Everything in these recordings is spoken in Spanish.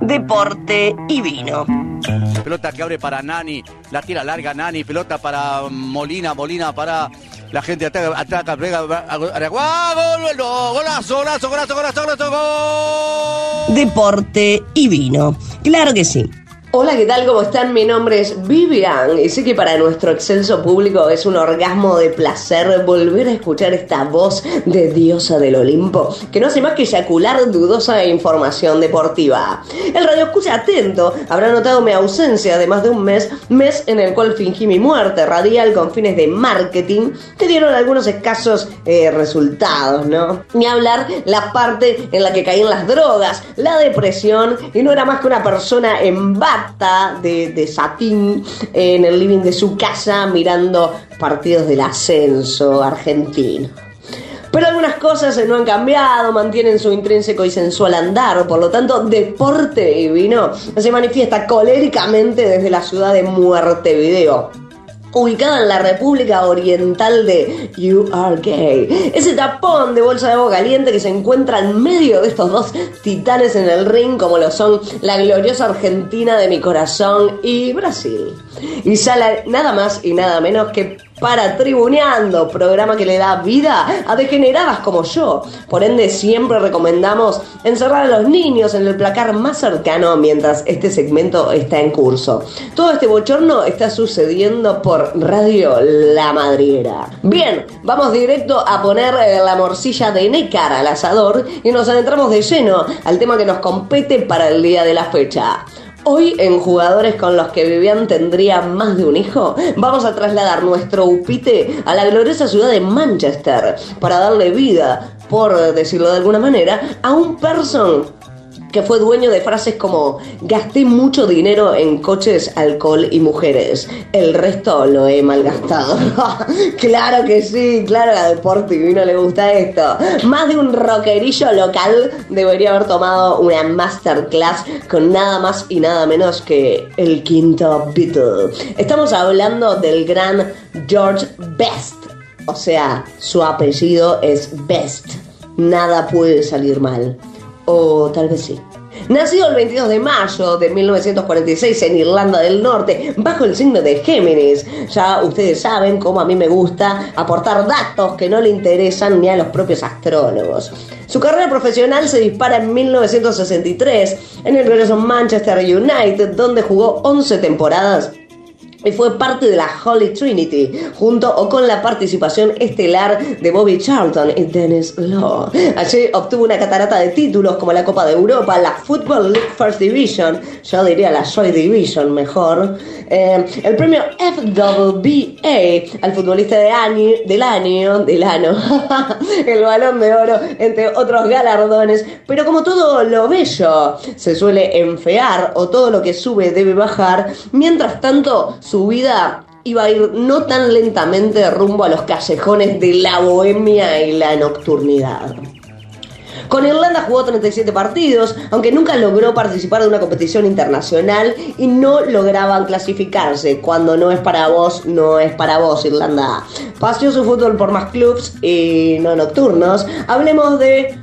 deporte y vino. Pelota que abre para Nani, la tira larga Nani, pelota para Molina, Molina para la gente ataca, ataca, pega, gol, golazo, golazo, golazo, golazo, golazo, gol. Deporte y vino. Claro que sí. Hola, ¿qué tal? ¿Cómo están? Mi nombre es Vivian y sé que para nuestro excelso público es un orgasmo de placer volver a escuchar esta voz de diosa del Olimpo que no hace más que eyacular dudosa información deportiva. El radio escucha atento habrá notado mi ausencia de más de un mes, mes en el cual fingí mi muerte radial con fines de marketing que dieron algunos escasos eh, resultados, ¿no? Ni hablar la parte en la que caían las drogas, la depresión y no era más que una persona en bata de, satín en el living de su casa mirando partidos del ascenso argentino. Pero algunas cosas no han cambiado, mantienen su intrínseco y sensual andar, por lo tanto, deporte y vino se manifiesta coléricamente desde la ciudad de Muerte Video ubicada en la República Oriental de Gay. Ese tapón de bolsa de agua caliente que se encuentra en medio de estos dos titanes en el ring como lo son la gloriosa Argentina de mi corazón y Brasil. Y sale nada más y nada menos que para Tribuneando, programa que le da vida a degeneradas como yo. Por ende, siempre recomendamos encerrar a los niños en el placar más cercano mientras este segmento está en curso. Todo este bochorno está sucediendo por Radio La Madriera. Bien, vamos directo a poner eh, la morcilla de Necar al asador y nos adentramos de lleno al tema que nos compete para el día de la fecha. Hoy en Jugadores con los que Vivian tendría más de un hijo, vamos a trasladar nuestro upite a la gloriosa ciudad de Manchester para darle vida, por decirlo de alguna manera, a un person que fue dueño de frases como gasté mucho dinero en coches, alcohol y mujeres. El resto lo he malgastado. claro que sí, claro, a Deportivo no le gusta esto. Más de un rockerillo local debería haber tomado una masterclass con nada más y nada menos que el quinto Beatle. Estamos hablando del gran George Best. O sea, su apellido es Best. Nada puede salir mal. O tal vez sí. Nacido el 22 de mayo de 1946 en Irlanda del Norte, bajo el signo de Géminis. Ya ustedes saben cómo a mí me gusta aportar datos que no le interesan ni a los propios astrólogos. Su carrera profesional se dispara en 1963 en el Manchester United, donde jugó 11 temporadas y fue parte de la Holy Trinity, junto o con la participación estelar de Bobby Charlton y Dennis Law. Allí obtuvo una catarata de títulos como la Copa de Europa, la Football League First Division, yo diría la Joy Division mejor, eh, el premio FWBA al futbolista del año, del año, el balón de oro, entre otros galardones, pero como todo lo bello se suele enfear o todo lo que sube debe bajar, mientras tanto su vida iba a ir no tan lentamente rumbo a los callejones de la bohemia y la nocturnidad. Con Irlanda jugó 37 partidos, aunque nunca logró participar de una competición internacional y no lograban clasificarse. Cuando no es para vos, no es para vos, Irlanda. Paseó su fútbol por más clubs y no nocturnos. Hablemos de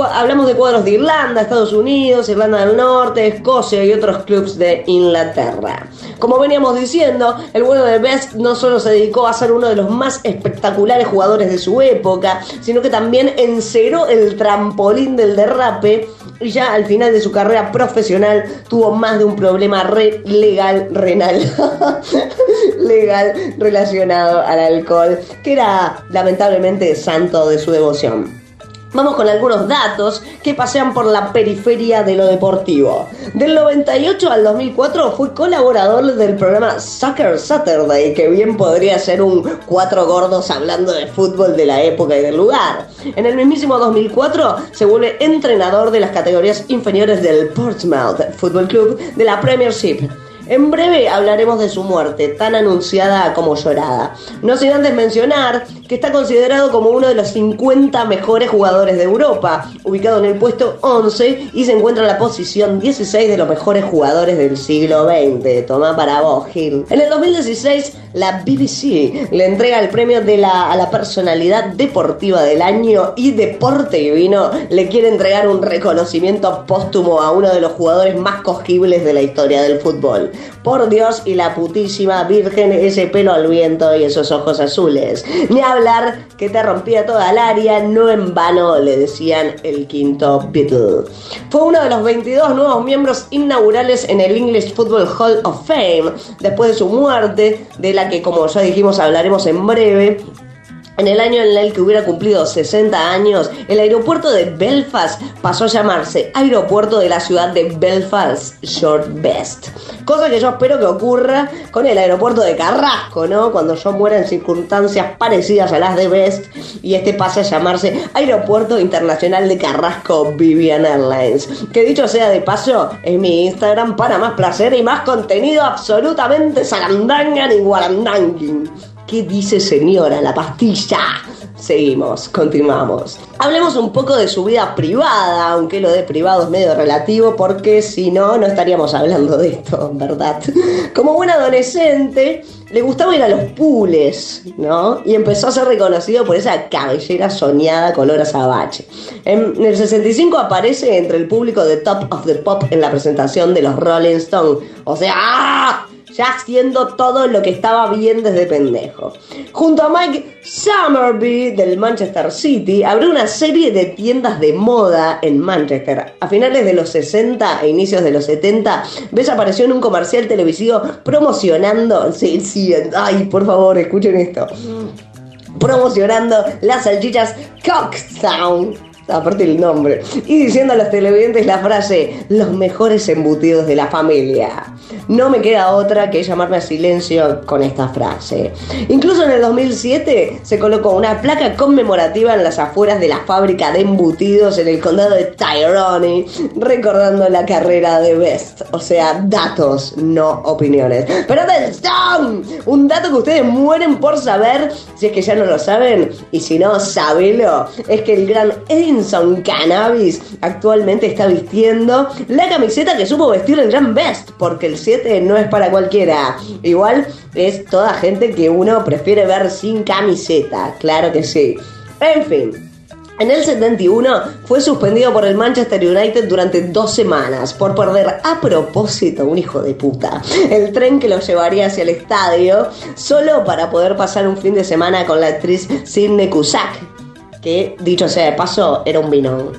hablamos de cuadros de Irlanda, Estados Unidos, Irlanda del Norte, Escocia y otros clubes de Inglaterra. Como veníamos diciendo, el bueno de Best no solo se dedicó a ser uno de los más espectaculares jugadores de su época, sino que también enceró el trampolín del derrape y ya al final de su carrera profesional tuvo más de un problema legal renal legal relacionado al alcohol, que era lamentablemente santo de su devoción. Vamos con algunos datos que pasean por la periferia de lo deportivo. Del 98 al 2004 fue colaborador del programa Soccer Saturday, que bien podría ser un cuatro gordos hablando de fútbol de la época y del lugar. En el mismísimo 2004 se vuelve entrenador de las categorías inferiores del Portsmouth Football Club de la Premiership. En breve hablaremos de su muerte, tan anunciada como llorada. No sin antes mencionar que está considerado como uno de los 50 mejores jugadores de Europa, ubicado en el puesto 11 y se encuentra en la posición 16 de los mejores jugadores del siglo XX. Toma para vos, Gil. En el 2016, la BBC le entrega el premio de la, a la personalidad deportiva del año y Deporte Divino le quiere entregar un reconocimiento póstumo a uno de los jugadores más cogibles de la historia del fútbol. Por Dios y la putísima Virgen, ese pelo al viento y esos ojos azules. Ni hablar que te rompía toda el área, no en vano le decían el quinto Beatle. Fue uno de los 22 nuevos miembros inaugurales en el English Football Hall of Fame, después de su muerte, de la que como ya dijimos hablaremos en breve, en el año en el que hubiera cumplido 60 años, el aeropuerto de Belfast pasó a llamarse Aeropuerto de la ciudad de Belfast Short Best. Cosa que yo espero que ocurra con el aeropuerto de Carrasco, ¿no? Cuando yo muera en circunstancias parecidas a las de Best y este pase a llamarse Aeropuerto Internacional de Carrasco Vivian Airlines. Que dicho sea de paso, es mi Instagram para más placer y más contenido absolutamente sarandangan y guarandanguin. ¿Qué dice señora la pastilla? Seguimos, continuamos. Hablemos un poco de su vida privada, aunque lo de privado es medio relativo, porque si no, no estaríamos hablando de esto, ¿verdad? Como buen adolescente, le gustaba ir a los pools, ¿no? Y empezó a ser reconocido por esa cabellera soñada color azabache. En el 65 aparece entre el público de Top of the Pop en la presentación de los Rolling Stones. O sea, ¡ah! Ya haciendo todo lo que estaba bien desde pendejo. Junto a Mike Summerby del Manchester City, abrió una serie de tiendas de moda en Manchester. A finales de los 60 e inicios de los 70, Bess apareció en un comercial televisivo promocionando. Sí, sí, ay, por favor, escuchen esto. Promocionando las salchichas Cocktown aparte el nombre, y diciendo a los televidentes la frase, los mejores embutidos de la familia. No me queda otra que llamarme a silencio con esta frase. Incluso en el 2007 se colocó una placa conmemorativa en las afueras de la fábrica de embutidos en el condado de Tyrone, recordando la carrera de Best. O sea, datos, no opiniones. Pero atención, un dato que ustedes mueren por saber, si es que ya no lo saben, y si no, sabelo, es que el gran Edinson Cannabis actualmente está vistiendo la camiseta que supo vestir el gran Best, porque el 7 no es para cualquiera. Igual es toda gente que uno prefiere ver sin camiseta, claro que sí. En fin. En el 71 fue suspendido por el Manchester United durante dos semanas por perder a propósito, un hijo de puta, el tren que lo llevaría hacia el estadio solo para poder pasar un fin de semana con la actriz Sidney Cusack, que dicho sea de paso era un vino.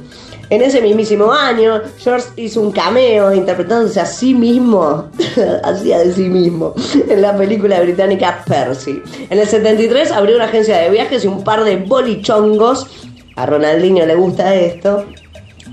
En ese mismísimo año, George hizo un cameo interpretándose a sí mismo, hacía de sí mismo, en la película británica Percy. En el 73 abrió una agencia de viajes y un par de bolichongos. A Ronaldinho le gusta esto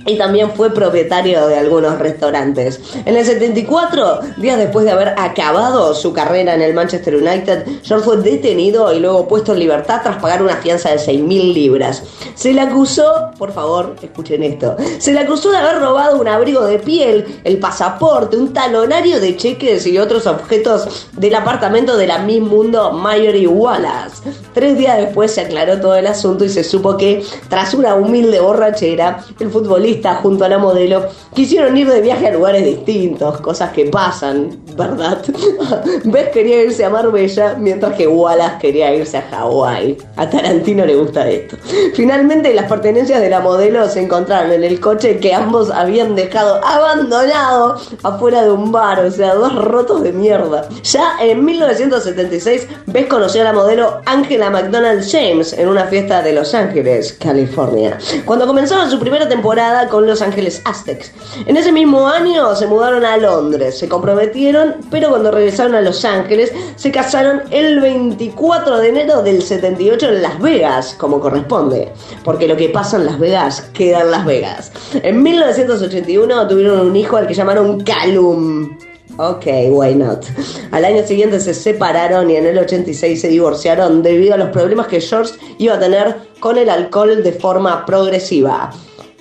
y también fue propietario de algunos restaurantes. En el 74, días después de haber acabado su carrera en el Manchester United, George fue detenido y luego puesto en libertad tras pagar una fianza de 6.000 libras. Se le acusó, por favor, escuchen esto, se le acusó de haber robado un abrigo de piel, el pasaporte, un talonario de cheques y otros objetos del apartamento de la Miss Mundo Mayori Wallace. Tres días después se aclaró todo el asunto y se supo que, tras una humilde borrachera, el futbolista junto a la modelo quisieron ir de viaje a lugares distintos, cosas que pasan, ¿verdad? Beth quería irse a Marbella, mientras que Wallace quería irse a Hawái. A Tarantino le gusta esto. Finalmente, las pertenencias de la modelo se encontraron en el coche que ambos habían dejado abandonado afuera de un bar, o sea, dos rotos de mierda. Ya en 1976, Beth conoció a la modelo McDonald James en una fiesta de Los Ángeles, California. Cuando comenzaron su primera temporada con Los Ángeles Aztecs. En ese mismo año se mudaron a Londres, se comprometieron, pero cuando regresaron a Los Ángeles se casaron el 24 de enero del 78 en Las Vegas, como corresponde, porque lo que pasa en Las Vegas queda en Las Vegas. En 1981 tuvieron un hijo al que llamaron Calum. Ok, why not? Al año siguiente se separaron y en el 86 se divorciaron debido a los problemas que George iba a tener con el alcohol de forma progresiva.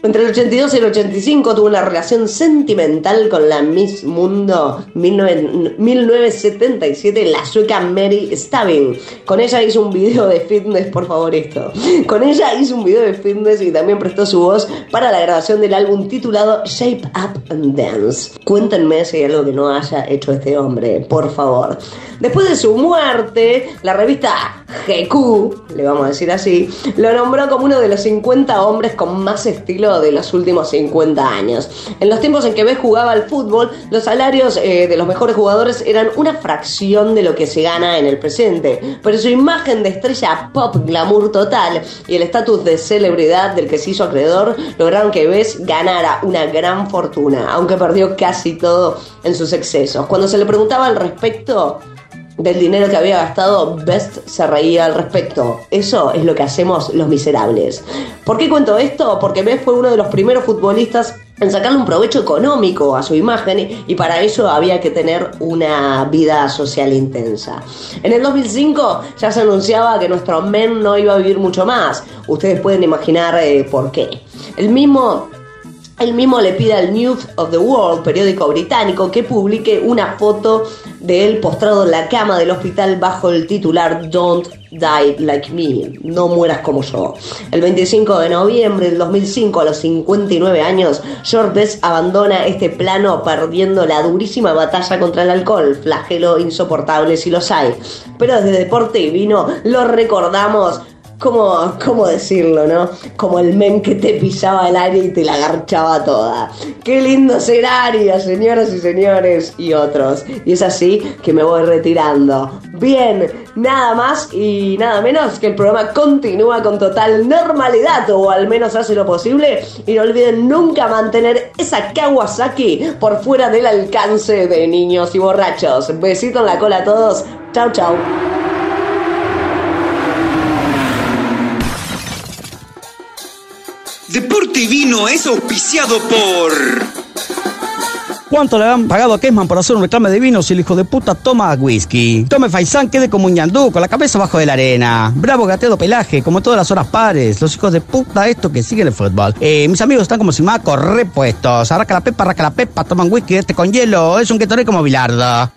Entre el 82 y el 85 tuvo una relación sentimental con la Miss Mundo 1977, la sueca Mary Staving. Con ella hizo un video de fitness, por favor esto. Con ella hizo un video de fitness y también prestó su voz para la grabación del álbum titulado Shape Up and Dance. Cuéntenme si hay algo que no haya hecho este hombre, por favor. Después de su muerte, la revista GQ, le vamos a decir así, lo nombró como uno de los 50 hombres con más estilo de los últimos 50 años. En los tiempos en que Bess jugaba al fútbol, los salarios eh, de los mejores jugadores eran una fracción de lo que se gana en el presente, pero su imagen de estrella pop glamour total y el estatus de celebridad del que se hizo acreedor lograron que Bess ganara una gran fortuna, aunque perdió casi todo en sus excesos. Cuando se le preguntaba al respecto, del dinero que había gastado, Best se reía al respecto. Eso es lo que hacemos los miserables. ¿Por qué cuento esto? Porque Best fue uno de los primeros futbolistas en sacarle un provecho económico a su imagen y para eso había que tener una vida social intensa. En el 2005 ya se anunciaba que nuestro men no iba a vivir mucho más. Ustedes pueden imaginar eh, por qué. El mismo él mismo le pide al News of the World, periódico británico, que publique una foto de él postrado en la cama del hospital bajo el titular Don't Die Like Me, no mueras como yo. El 25 de noviembre del 2005, a los 59 años, George Best abandona este plano perdiendo la durísima batalla contra el alcohol, flagelo insoportable si los hay. Pero desde Deporte y Vino lo recordamos ¿Cómo, ¿Cómo decirlo, no? Como el men que te pisaba el aire y te la garchaba toda. Qué lindo escenario, señoras y señores, y otros. Y es así que me voy retirando. Bien, nada más y nada menos que el programa continúa con total normalidad, o al menos hace lo posible. Y no olviden nunca mantener esa Kawasaki por fuera del alcance de niños y borrachos. Besito en la cola a todos. Chau, chau. Deporte y Vino es auspiciado por... ¿Cuánto le han pagado a Kesman por hacer un reclame de vino si el hijo de puta toma whisky? Tome Faisán, quede como un ñandú, con la cabeza bajo de la arena. Bravo gateado pelaje, como todas las horas pares. Los hijos de puta esto que siguen el fútbol. Eh, mis amigos están como si macos repuestos. Arraca la pepa, arraca la pepa, toman whisky este con hielo. Es un guetoré como Bilardo.